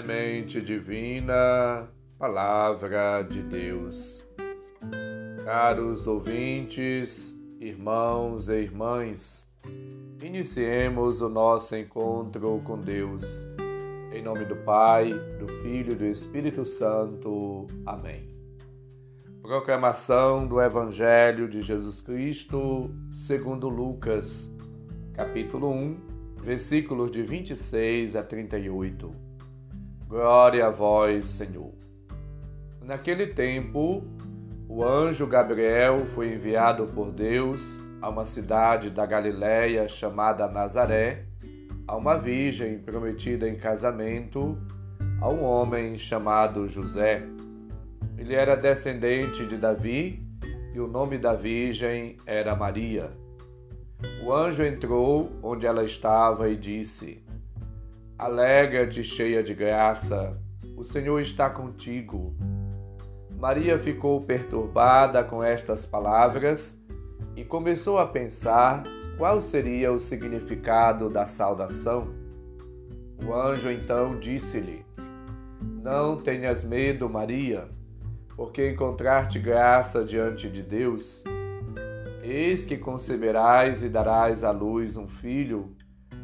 Semente Divina, Palavra de Deus. Caros ouvintes, irmãos e irmãs, iniciemos o nosso encontro com Deus. Em nome do Pai, do Filho e do Espírito Santo. Amém. Proclamação do Evangelho de Jesus Cristo, segundo Lucas, capítulo 1, versículos de 26 a 38. Glória a vós, Senhor. Naquele tempo, o anjo Gabriel foi enviado por Deus a uma cidade da Galiléia chamada Nazaré, a uma virgem prometida em casamento a um homem chamado José. Ele era descendente de Davi e o nome da virgem era Maria. O anjo entrou onde ela estava e disse: Alegra-te, cheia de graça, o Senhor está contigo. Maria ficou perturbada com estas palavras e começou a pensar qual seria o significado da saudação. O anjo então disse-lhe: Não tenhas medo, Maria, porque encontrar-te graça diante de Deus. Eis que conceberás e darás à luz um filho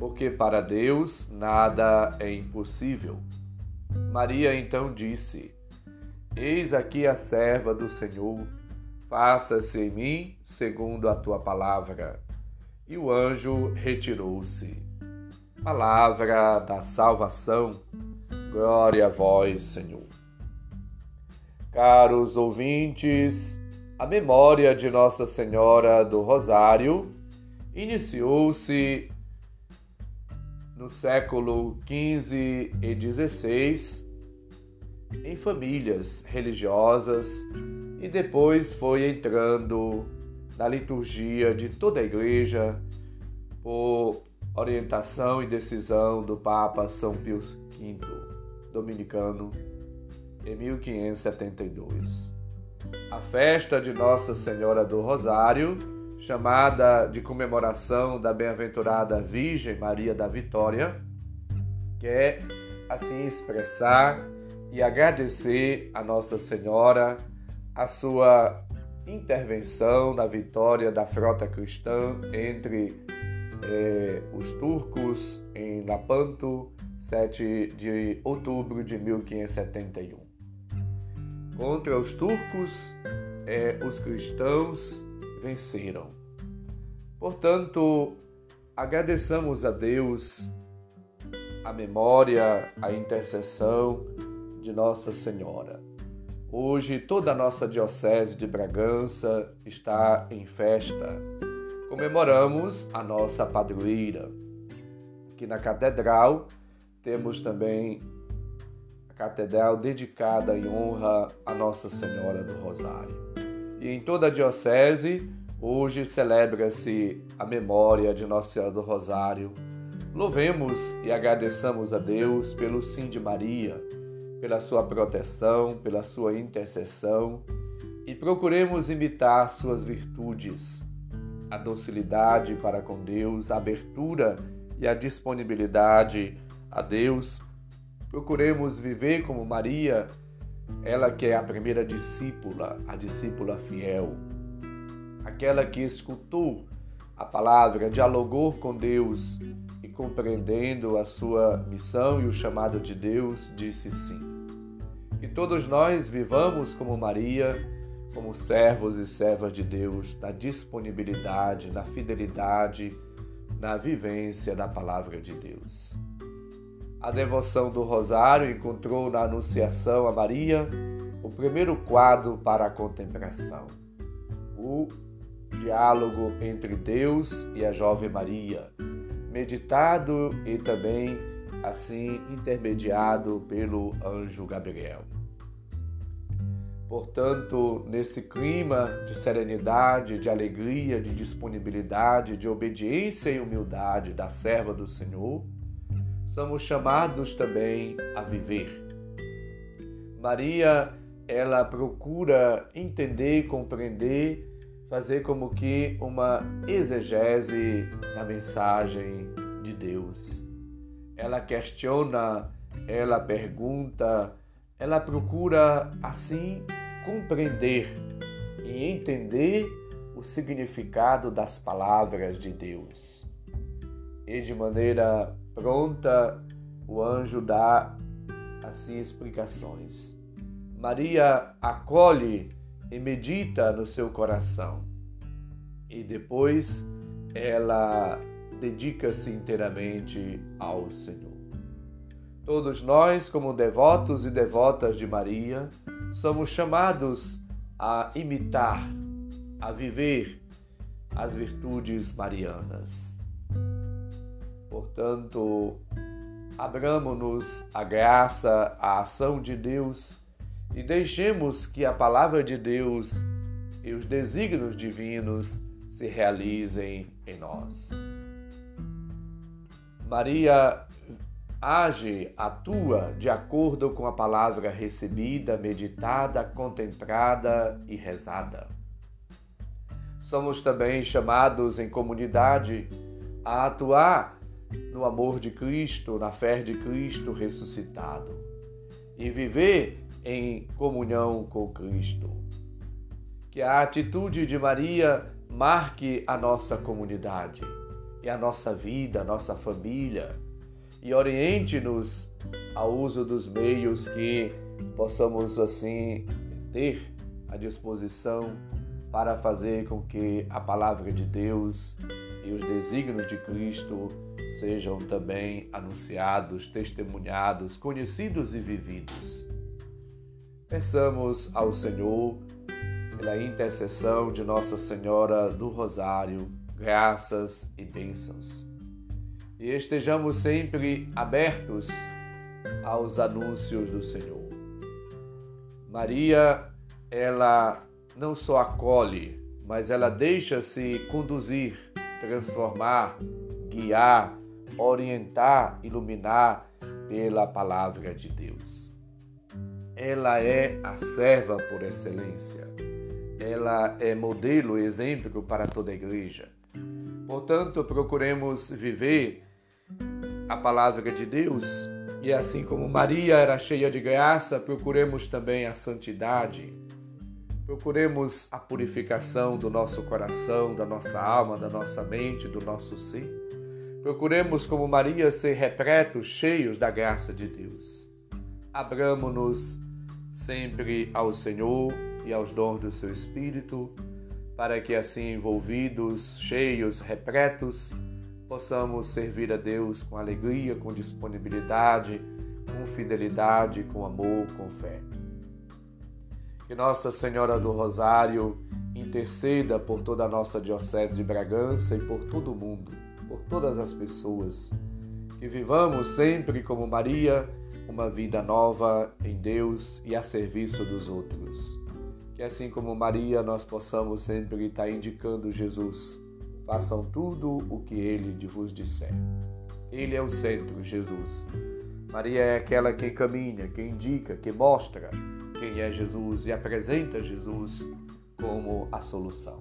porque para Deus nada é impossível. Maria então disse: Eis aqui a serva do Senhor, faça-se em mim segundo a tua palavra. E o anjo retirou-se. Palavra da salvação, glória a vós, Senhor. Caros ouvintes, a memória de Nossa Senhora do Rosário iniciou-se no século XV e XVI em famílias religiosas e depois foi entrando na liturgia de toda a igreja por orientação e decisão do Papa São Pio V, dominicano, em 1572. A festa de Nossa Senhora do Rosário chamada de comemoração da bem-aventurada Virgem Maria da Vitória, quer assim expressar e agradecer a Nossa Senhora a sua intervenção na vitória da frota cristã entre eh, os turcos em Lapanto, 7 de outubro de 1571. Contra os turcos, eh, os cristãos venceram. Portanto, agradeçamos a Deus a memória, a intercessão de Nossa Senhora. Hoje toda a nossa Diocese de Bragança está em festa. Comemoramos a nossa padroeira. Aqui na Catedral temos também a Catedral dedicada em honra a Nossa Senhora do Rosário. E em toda a Diocese, hoje celebra-se a memória de Nossa Senhora do Rosário. Louvemos e agradeçamos a Deus pelo sim de Maria, pela sua proteção, pela sua intercessão e procuremos imitar suas virtudes, a docilidade para com Deus, a abertura e a disponibilidade a Deus. Procuremos viver como Maria ela que é a primeira discípula, a discípula fiel, aquela que escutou a palavra, dialogou com Deus e compreendendo a sua missão e o chamado de Deus, disse sim. Que todos nós vivamos como Maria, como servos e servas de Deus, na disponibilidade, na fidelidade, na vivência da palavra de Deus. A devoção do Rosário encontrou na Anunciação a Maria o primeiro quadro para a contemplação. O diálogo entre Deus e a jovem Maria, meditado e também assim intermediado pelo anjo Gabriel. Portanto, nesse clima de serenidade, de alegria, de disponibilidade, de obediência e humildade da serva do Senhor, somos chamados também a viver. Maria, ela procura entender, compreender fazer como que uma exegese da mensagem de Deus. Ela questiona, ela pergunta, ela procura assim compreender e entender o significado das palavras de Deus. E de maneira pronta, o anjo dá assim explicações. Maria acolhe e medita no seu coração. E depois ela dedica-se inteiramente ao Senhor. Todos nós, como devotos e devotas de Maria, somos chamados a imitar, a viver as virtudes marianas. Portanto, abramos-nos a graça, a ação de Deus e deixemos que a palavra de Deus e os desígnios divinos se realizem em nós. Maria age, atua de acordo com a palavra recebida, meditada, contemplada e rezada. Somos também chamados em comunidade a atuar no amor de Cristo, na fé de Cristo ressuscitado e viver em comunhão com Cristo. Que a atitude de Maria marque a nossa comunidade e a nossa vida, a nossa família e oriente-nos ao uso dos meios que possamos assim ter à disposição para fazer com que a palavra de Deus e os desígnios de Cristo sejam também anunciados, testemunhados, conhecidos e vividos. Peçamos ao Senhor, pela intercessão de Nossa Senhora do Rosário, graças e bênçãos. E estejamos sempre abertos aos anúncios do Senhor. Maria, ela não só acolhe, mas ela deixa-se conduzir, transformar, guiar, orientar, iluminar pela palavra de Deus ela é a serva por excelência. Ela é modelo, exemplo para toda a igreja. Portanto, procuremos viver a palavra de Deus e assim como Maria era cheia de graça, procuremos também a santidade. Procuremos a purificação do nosso coração, da nossa alma, da nossa mente, do nosso ser. Procuremos, como Maria, ser repletos, cheios da graça de Deus. Abramos-nos sempre ao Senhor e aos dons do seu Espírito, para que assim envolvidos, cheios, repletos, possamos servir a Deus com alegria, com disponibilidade, com fidelidade, com amor, com fé. Que Nossa Senhora do Rosário interceda por toda a nossa Diocese de Bragança e por todo o mundo, por todas as pessoas. Que vivamos sempre como Maria uma vida nova em Deus e a serviço dos outros. Que assim como Maria, nós possamos sempre estar indicando Jesus. Façam tudo o que ele vos disser. Ele é o centro, Jesus. Maria é aquela que caminha, que indica, que mostra quem é Jesus e apresenta Jesus como a solução.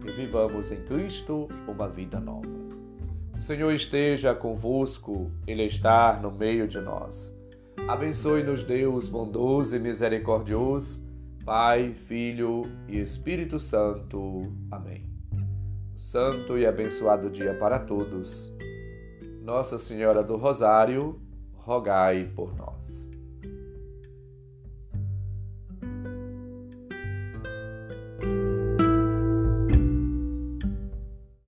Que vivamos em Cristo uma vida nova. O Senhor esteja convosco, Ele está no meio de nós. Abençoe-nos, Deus bondoso e misericordioso, Pai, Filho e Espírito Santo. Amém. Santo e abençoado dia para todos. Nossa Senhora do Rosário, rogai por nós.